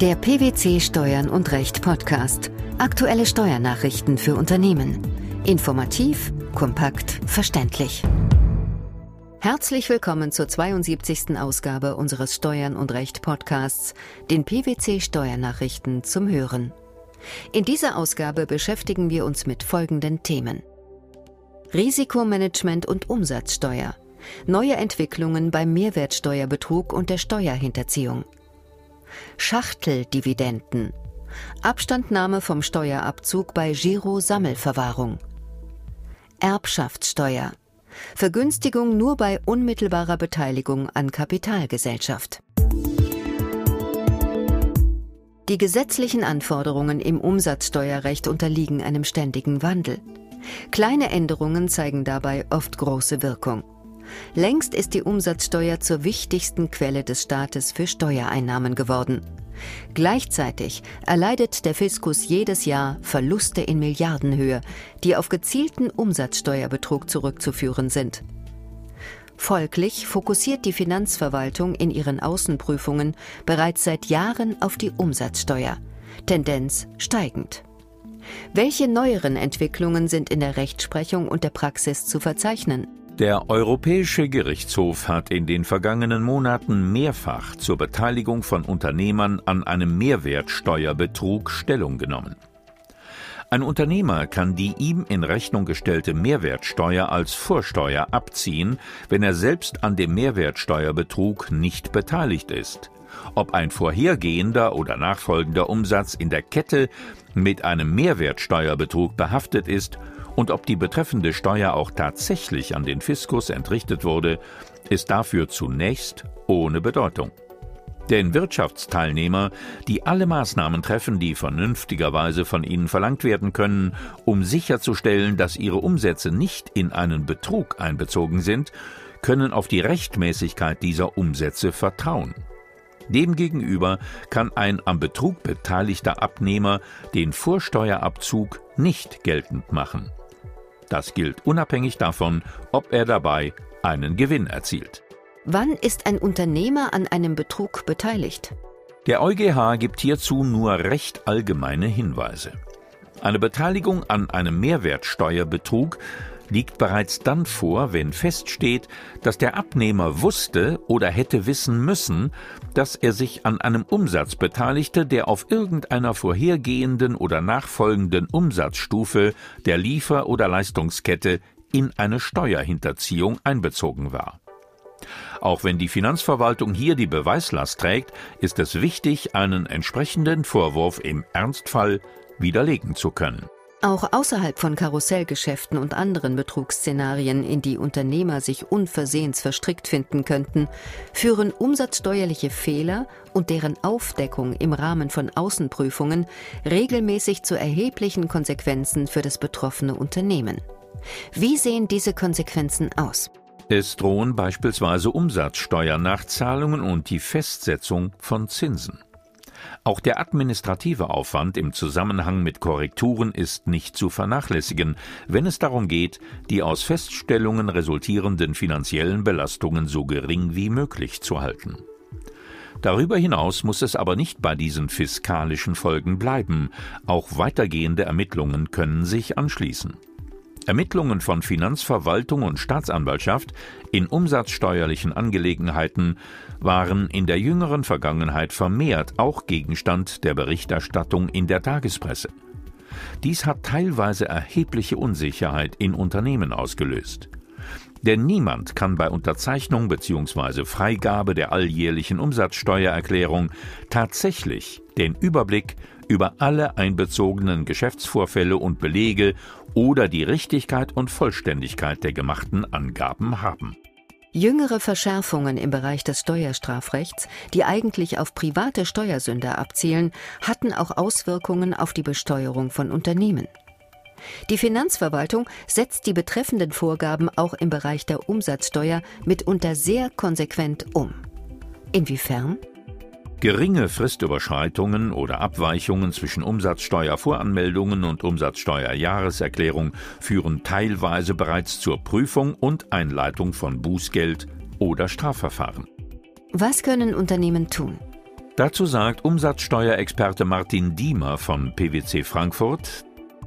Der PwC Steuern und Recht Podcast. Aktuelle Steuernachrichten für Unternehmen. Informativ, kompakt, verständlich. Herzlich willkommen zur 72. Ausgabe unseres Steuern und Recht Podcasts, den PwC Steuernachrichten zum Hören. In dieser Ausgabe beschäftigen wir uns mit folgenden Themen. Risikomanagement und Umsatzsteuer. Neue Entwicklungen beim Mehrwertsteuerbetrug und der Steuerhinterziehung. Schachteldividenden. Abstandnahme vom Steuerabzug bei Giro-Sammelverwahrung. Erbschaftssteuer. Vergünstigung nur bei unmittelbarer Beteiligung an Kapitalgesellschaft. Die gesetzlichen Anforderungen im Umsatzsteuerrecht unterliegen einem ständigen Wandel. Kleine Änderungen zeigen dabei oft große Wirkung. Längst ist die Umsatzsteuer zur wichtigsten Quelle des Staates für Steuereinnahmen geworden. Gleichzeitig erleidet der Fiskus jedes Jahr Verluste in Milliardenhöhe, die auf gezielten Umsatzsteuerbetrug zurückzuführen sind. Folglich fokussiert die Finanzverwaltung in ihren Außenprüfungen bereits seit Jahren auf die Umsatzsteuer, Tendenz steigend. Welche neueren Entwicklungen sind in der Rechtsprechung und der Praxis zu verzeichnen? Der Europäische Gerichtshof hat in den vergangenen Monaten mehrfach zur Beteiligung von Unternehmern an einem Mehrwertsteuerbetrug Stellung genommen. Ein Unternehmer kann die ihm in Rechnung gestellte Mehrwertsteuer als Vorsteuer abziehen, wenn er selbst an dem Mehrwertsteuerbetrug nicht beteiligt ist. Ob ein vorhergehender oder nachfolgender Umsatz in der Kette mit einem Mehrwertsteuerbetrug behaftet ist und ob die betreffende Steuer auch tatsächlich an den Fiskus entrichtet wurde, ist dafür zunächst ohne Bedeutung. Denn Wirtschaftsteilnehmer, die alle Maßnahmen treffen, die vernünftigerweise von ihnen verlangt werden können, um sicherzustellen, dass ihre Umsätze nicht in einen Betrug einbezogen sind, können auf die Rechtmäßigkeit dieser Umsätze vertrauen. Demgegenüber kann ein am Betrug beteiligter Abnehmer den Vorsteuerabzug nicht geltend machen. Das gilt unabhängig davon, ob er dabei einen Gewinn erzielt. Wann ist ein Unternehmer an einem Betrug beteiligt? Der EuGH gibt hierzu nur recht allgemeine Hinweise. Eine Beteiligung an einem Mehrwertsteuerbetrug liegt bereits dann vor, wenn feststeht, dass der Abnehmer wusste oder hätte wissen müssen, dass er sich an einem Umsatz beteiligte, der auf irgendeiner vorhergehenden oder nachfolgenden Umsatzstufe der Liefer- oder Leistungskette in eine Steuerhinterziehung einbezogen war. Auch wenn die Finanzverwaltung hier die Beweislast trägt, ist es wichtig, einen entsprechenden Vorwurf im Ernstfall widerlegen zu können. Auch außerhalb von Karussellgeschäften und anderen Betrugsszenarien, in die Unternehmer sich unversehens verstrickt finden könnten, führen umsatzsteuerliche Fehler und deren Aufdeckung im Rahmen von Außenprüfungen regelmäßig zu erheblichen Konsequenzen für das betroffene Unternehmen. Wie sehen diese Konsequenzen aus? Es drohen beispielsweise Umsatzsteuernachzahlungen und die Festsetzung von Zinsen. Auch der administrative Aufwand im Zusammenhang mit Korrekturen ist nicht zu vernachlässigen, wenn es darum geht, die aus Feststellungen resultierenden finanziellen Belastungen so gering wie möglich zu halten. Darüber hinaus muss es aber nicht bei diesen fiskalischen Folgen bleiben, auch weitergehende Ermittlungen können sich anschließen. Ermittlungen von Finanzverwaltung und Staatsanwaltschaft in umsatzsteuerlichen Angelegenheiten waren in der jüngeren Vergangenheit vermehrt auch Gegenstand der Berichterstattung in der Tagespresse. Dies hat teilweise erhebliche Unsicherheit in Unternehmen ausgelöst. Denn niemand kann bei Unterzeichnung bzw. Freigabe der alljährlichen Umsatzsteuererklärung tatsächlich den Überblick über alle einbezogenen Geschäftsvorfälle und Belege oder die Richtigkeit und Vollständigkeit der gemachten Angaben haben. Jüngere Verschärfungen im Bereich des Steuerstrafrechts, die eigentlich auf private Steuersünder abzielen, hatten auch Auswirkungen auf die Besteuerung von Unternehmen. Die Finanzverwaltung setzt die betreffenden Vorgaben auch im Bereich der Umsatzsteuer mitunter sehr konsequent um. Inwiefern? Geringe Fristüberschreitungen oder Abweichungen zwischen Umsatzsteuervoranmeldungen und Umsatzsteuerjahreserklärung führen teilweise bereits zur Prüfung und Einleitung von Bußgeld oder Strafverfahren. Was können Unternehmen tun? Dazu sagt Umsatzsteuerexperte Martin Diemer von PwC Frankfurt,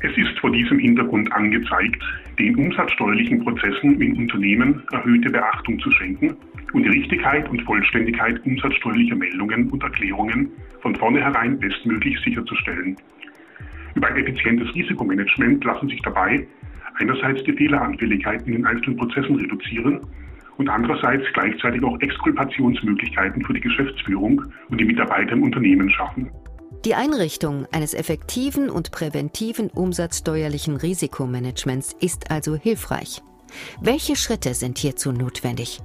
es ist vor diesem Hintergrund angezeigt, den umsatzsteuerlichen Prozessen in Unternehmen erhöhte Beachtung zu schenken und die Richtigkeit und Vollständigkeit umsatzsteuerlicher Meldungen und Erklärungen von vornherein bestmöglich sicherzustellen. Über ein effizientes Risikomanagement lassen sich dabei einerseits die Fehleranfälligkeit in den einzelnen Prozessen reduzieren und andererseits gleichzeitig auch Exkulpationsmöglichkeiten für die Geschäftsführung und die Mitarbeiter im Unternehmen schaffen. Die Einrichtung eines effektiven und präventiven umsatzsteuerlichen Risikomanagements ist also hilfreich. Welche Schritte sind hierzu notwendig?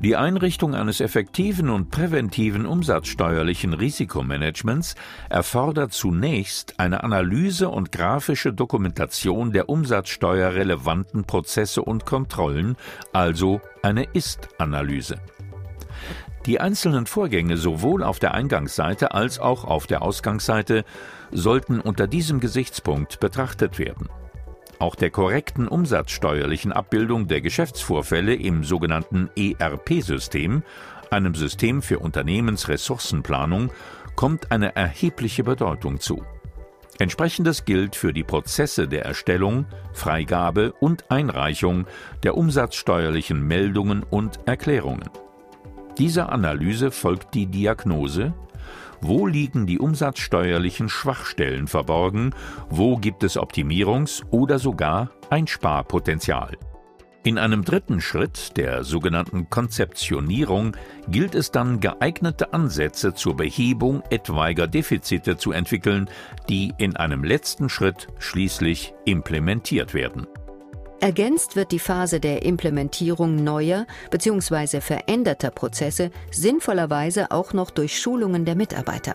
Die Einrichtung eines effektiven und präventiven umsatzsteuerlichen Risikomanagements erfordert zunächst eine Analyse und grafische Dokumentation der umsatzsteuerrelevanten Prozesse und Kontrollen, also eine Ist-Analyse. Die einzelnen Vorgänge sowohl auf der Eingangsseite als auch auf der Ausgangsseite sollten unter diesem Gesichtspunkt betrachtet werden. Auch der korrekten umsatzsteuerlichen Abbildung der Geschäftsvorfälle im sogenannten ERP-System, einem System für Unternehmensressourcenplanung, kommt eine erhebliche Bedeutung zu. Entsprechendes gilt für die Prozesse der Erstellung, Freigabe und Einreichung der umsatzsteuerlichen Meldungen und Erklärungen. Dieser Analyse folgt die Diagnose, wo liegen die umsatzsteuerlichen Schwachstellen verborgen, wo gibt es Optimierungs- oder sogar Einsparpotenzial. In einem dritten Schritt, der sogenannten Konzeptionierung, gilt es dann, geeignete Ansätze zur Behebung etwaiger Defizite zu entwickeln, die in einem letzten Schritt schließlich implementiert werden. Ergänzt wird die Phase der Implementierung neuer bzw. veränderter Prozesse sinnvollerweise auch noch durch Schulungen der Mitarbeiter.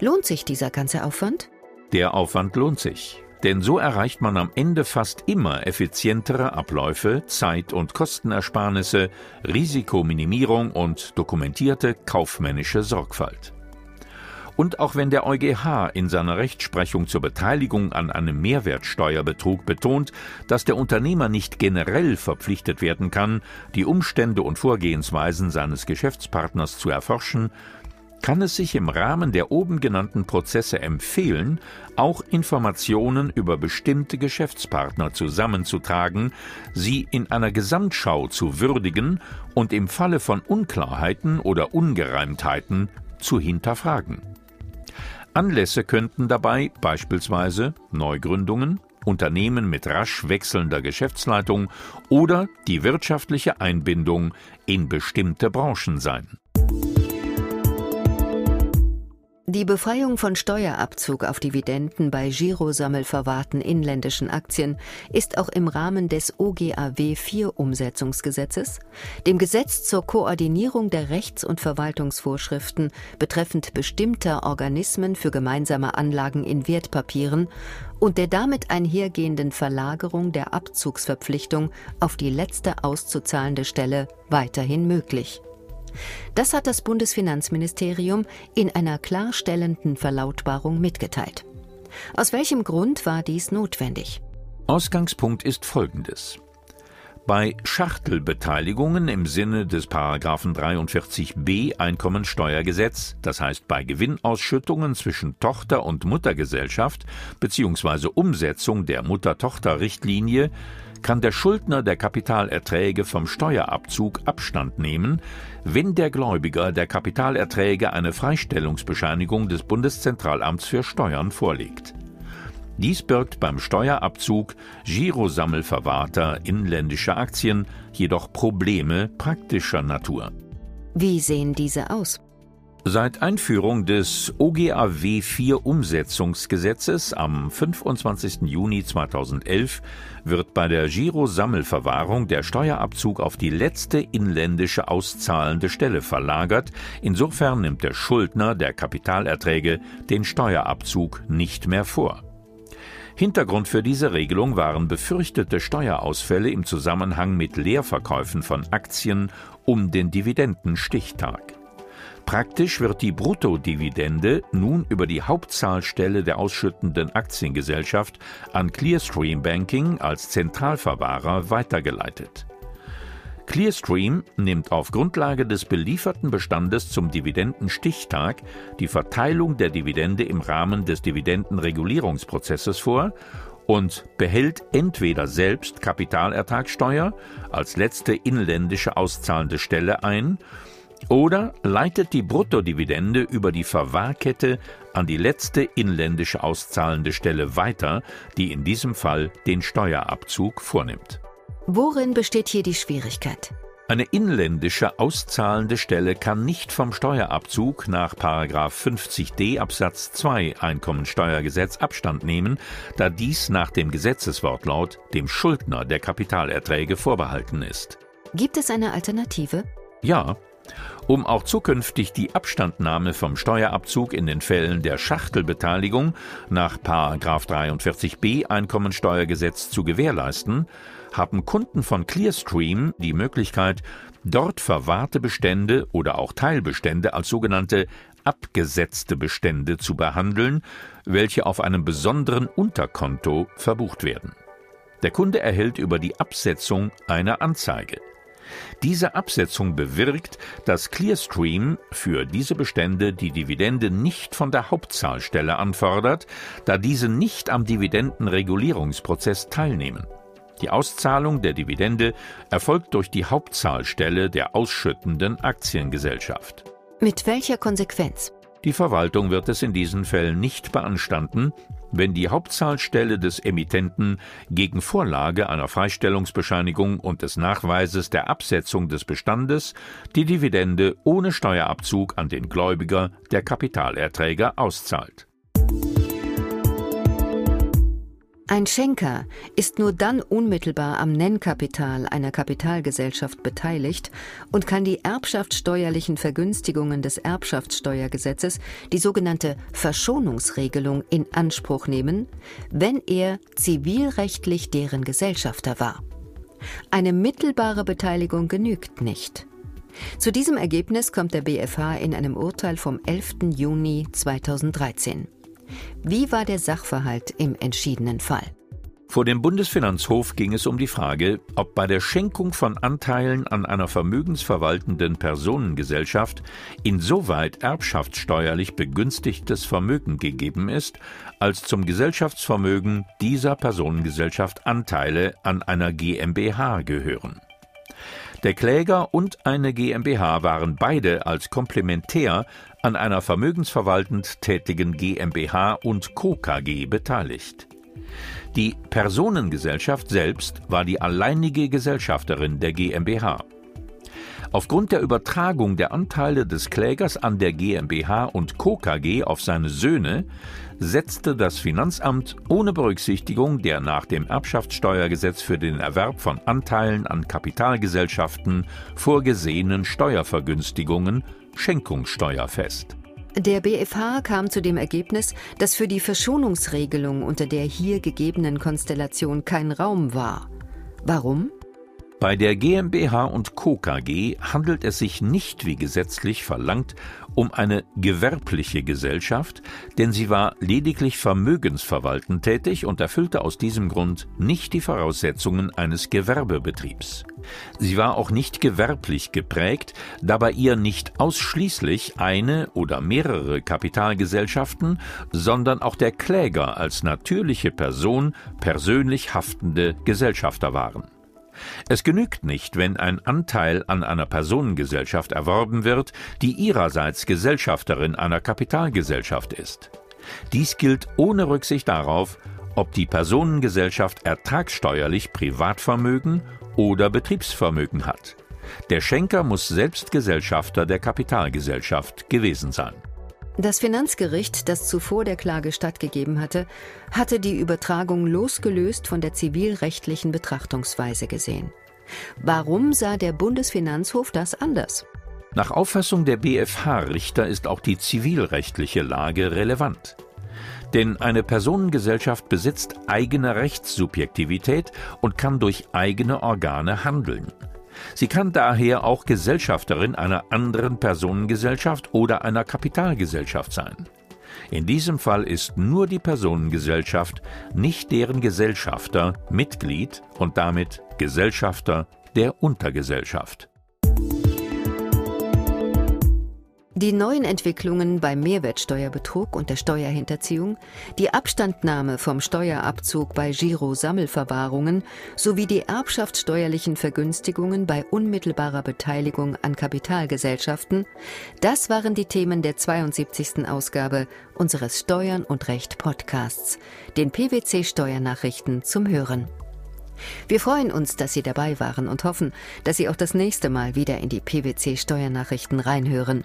Lohnt sich dieser ganze Aufwand? Der Aufwand lohnt sich. Denn so erreicht man am Ende fast immer effizientere Abläufe, Zeit- und Kostenersparnisse, Risikominimierung und dokumentierte kaufmännische Sorgfalt. Und auch wenn der EuGH in seiner Rechtsprechung zur Beteiligung an einem Mehrwertsteuerbetrug betont, dass der Unternehmer nicht generell verpflichtet werden kann, die Umstände und Vorgehensweisen seines Geschäftspartners zu erforschen, kann es sich im Rahmen der oben genannten Prozesse empfehlen, auch Informationen über bestimmte Geschäftspartner zusammenzutragen, sie in einer Gesamtschau zu würdigen und im Falle von Unklarheiten oder Ungereimtheiten zu hinterfragen. Anlässe könnten dabei beispielsweise Neugründungen, Unternehmen mit rasch wechselnder Geschäftsleitung oder die wirtschaftliche Einbindung in bestimmte Branchen sein Die Befreiung von Steuerabzug auf Dividenden bei Girosammelverwahrten inländischen Aktien ist auch im Rahmen des OGAW 4 Umsetzungsgesetzes, dem Gesetz zur Koordinierung der Rechts- und Verwaltungsvorschriften betreffend bestimmter Organismen für gemeinsame Anlagen in Wertpapieren und der damit einhergehenden Verlagerung der Abzugsverpflichtung auf die letzte auszuzahlende Stelle weiterhin möglich. Das hat das Bundesfinanzministerium in einer klarstellenden Verlautbarung mitgeteilt. Aus welchem Grund war dies notwendig? Ausgangspunkt ist folgendes. Bei Schachtelbeteiligungen im Sinne des Paragraphen 43b Einkommensteuergesetz, das heißt bei Gewinnausschüttungen zwischen Tochter- und Muttergesellschaft bzw. Umsetzung der Mutter-Tochter-Richtlinie, kann der Schuldner der Kapitalerträge vom Steuerabzug Abstand nehmen, wenn der Gläubiger der Kapitalerträge eine Freistellungsbescheinigung des Bundeszentralamts für Steuern vorlegt. Dies birgt beim Steuerabzug Girosammelverwahrter inländischer Aktien jedoch Probleme praktischer Natur. Wie sehen diese aus? Seit Einführung des OGAW 4 Umsetzungsgesetzes am 25. Juni 2011 wird bei der Girosammelverwahrung der Steuerabzug auf die letzte inländische auszahlende Stelle verlagert. Insofern nimmt der Schuldner der Kapitalerträge den Steuerabzug nicht mehr vor. Hintergrund für diese Regelung waren befürchtete Steuerausfälle im Zusammenhang mit Leerverkäufen von Aktien um den Dividendenstichtag. Praktisch wird die Bruttodividende nun über die Hauptzahlstelle der ausschüttenden Aktiengesellschaft an Clearstream Banking als Zentralverwahrer weitergeleitet. Clearstream nimmt auf Grundlage des belieferten Bestandes zum Dividendenstichtag die Verteilung der Dividende im Rahmen des Dividendenregulierungsprozesses vor und behält entweder selbst Kapitalertragssteuer als letzte inländische auszahlende Stelle ein oder leitet die Bruttodividende über die Verwahrkette an die letzte inländische auszahlende Stelle weiter, die in diesem Fall den Steuerabzug vornimmt. Worin besteht hier die Schwierigkeit? Eine inländische auszahlende Stelle kann nicht vom Steuerabzug nach 50d Absatz 2 Einkommensteuergesetz Abstand nehmen, da dies nach dem Gesetzeswortlaut dem Schuldner der Kapitalerträge vorbehalten ist. Gibt es eine Alternative? Ja, um auch zukünftig die Abstandnahme vom Steuerabzug in den Fällen der Schachtelbeteiligung nach 43b Einkommensteuergesetz zu gewährleisten, haben Kunden von Clearstream die Möglichkeit, dort verwahrte Bestände oder auch Teilbestände als sogenannte abgesetzte Bestände zu behandeln, welche auf einem besonderen Unterkonto verbucht werden. Der Kunde erhält über die Absetzung eine Anzeige. Diese Absetzung bewirkt, dass Clearstream für diese Bestände die Dividende nicht von der Hauptzahlstelle anfordert, da diese nicht am Dividendenregulierungsprozess teilnehmen. Die Auszahlung der Dividende erfolgt durch die Hauptzahlstelle der ausschüttenden Aktiengesellschaft. Mit welcher Konsequenz? Die Verwaltung wird es in diesen Fällen nicht beanstanden, wenn die Hauptzahlstelle des Emittenten gegen Vorlage einer Freistellungsbescheinigung und des Nachweises der Absetzung des Bestandes die Dividende ohne Steuerabzug an den Gläubiger der Kapitalerträger auszahlt Ein Schenker ist nur dann unmittelbar am Nennkapital einer Kapitalgesellschaft beteiligt und kann die erbschaftssteuerlichen Vergünstigungen des Erbschaftssteuergesetzes, die sogenannte Verschonungsregelung, in Anspruch nehmen, wenn er zivilrechtlich deren Gesellschafter war. Eine mittelbare Beteiligung genügt nicht. Zu diesem Ergebnis kommt der BFH in einem Urteil vom 11. Juni 2013. Wie war der Sachverhalt im entschiedenen Fall? Vor dem Bundesfinanzhof ging es um die Frage, ob bei der Schenkung von Anteilen an einer vermögensverwaltenden Personengesellschaft insoweit erbschaftssteuerlich begünstigtes Vermögen gegeben ist, als zum Gesellschaftsvermögen dieser Personengesellschaft Anteile an einer GmbH gehören. Der Kläger und eine GmbH waren beide als komplementär an einer vermögensverwaltend tätigen GmbH und Co. KG beteiligt. Die Personengesellschaft selbst war die alleinige Gesellschafterin der GmbH. Aufgrund der Übertragung der Anteile des Klägers an der GmbH und Co. KG auf seine Söhne setzte das Finanzamt ohne Berücksichtigung der nach dem Erbschaftssteuergesetz für den Erwerb von Anteilen an Kapitalgesellschaften vorgesehenen Steuervergünstigungen Schenkungssteuer fest. Der BfH kam zu dem Ergebnis, dass für die Verschonungsregelung unter der hier gegebenen Konstellation kein Raum war. Warum? Bei der GmbH und Co. KG handelt es sich nicht, wie gesetzlich verlangt, um eine gewerbliche Gesellschaft, denn sie war lediglich vermögensverwaltend tätig und erfüllte aus diesem Grund nicht die Voraussetzungen eines Gewerbebetriebs. Sie war auch nicht gewerblich geprägt, da bei ihr nicht ausschließlich eine oder mehrere Kapitalgesellschaften, sondern auch der Kläger als natürliche Person persönlich haftende Gesellschafter waren. Es genügt nicht, wenn ein Anteil an einer Personengesellschaft erworben wird, die ihrerseits Gesellschafterin einer Kapitalgesellschaft ist. Dies gilt ohne Rücksicht darauf, ob die Personengesellschaft ertragssteuerlich Privatvermögen oder Betriebsvermögen hat. Der Schenker muss selbst Gesellschafter der Kapitalgesellschaft gewesen sein. Das Finanzgericht, das zuvor der Klage stattgegeben hatte, hatte die Übertragung losgelöst von der zivilrechtlichen Betrachtungsweise gesehen. Warum sah der Bundesfinanzhof das anders? Nach Auffassung der BfH-Richter ist auch die zivilrechtliche Lage relevant. Denn eine Personengesellschaft besitzt eigene Rechtssubjektivität und kann durch eigene Organe handeln. Sie kann daher auch Gesellschafterin einer anderen Personengesellschaft oder einer Kapitalgesellschaft sein. In diesem Fall ist nur die Personengesellschaft, nicht deren Gesellschafter, Mitglied und damit Gesellschafter der Untergesellschaft. Die neuen Entwicklungen beim Mehrwertsteuerbetrug und der Steuerhinterziehung, die Abstandnahme vom Steuerabzug bei Giro-Sammelverwahrungen sowie die erbschaftssteuerlichen Vergünstigungen bei unmittelbarer Beteiligung an Kapitalgesellschaften, das waren die Themen der 72. Ausgabe unseres Steuern und Recht Podcasts, den PwC Steuernachrichten zum Hören. Wir freuen uns, dass Sie dabei waren und hoffen, dass Sie auch das nächste Mal wieder in die PwC Steuernachrichten reinhören.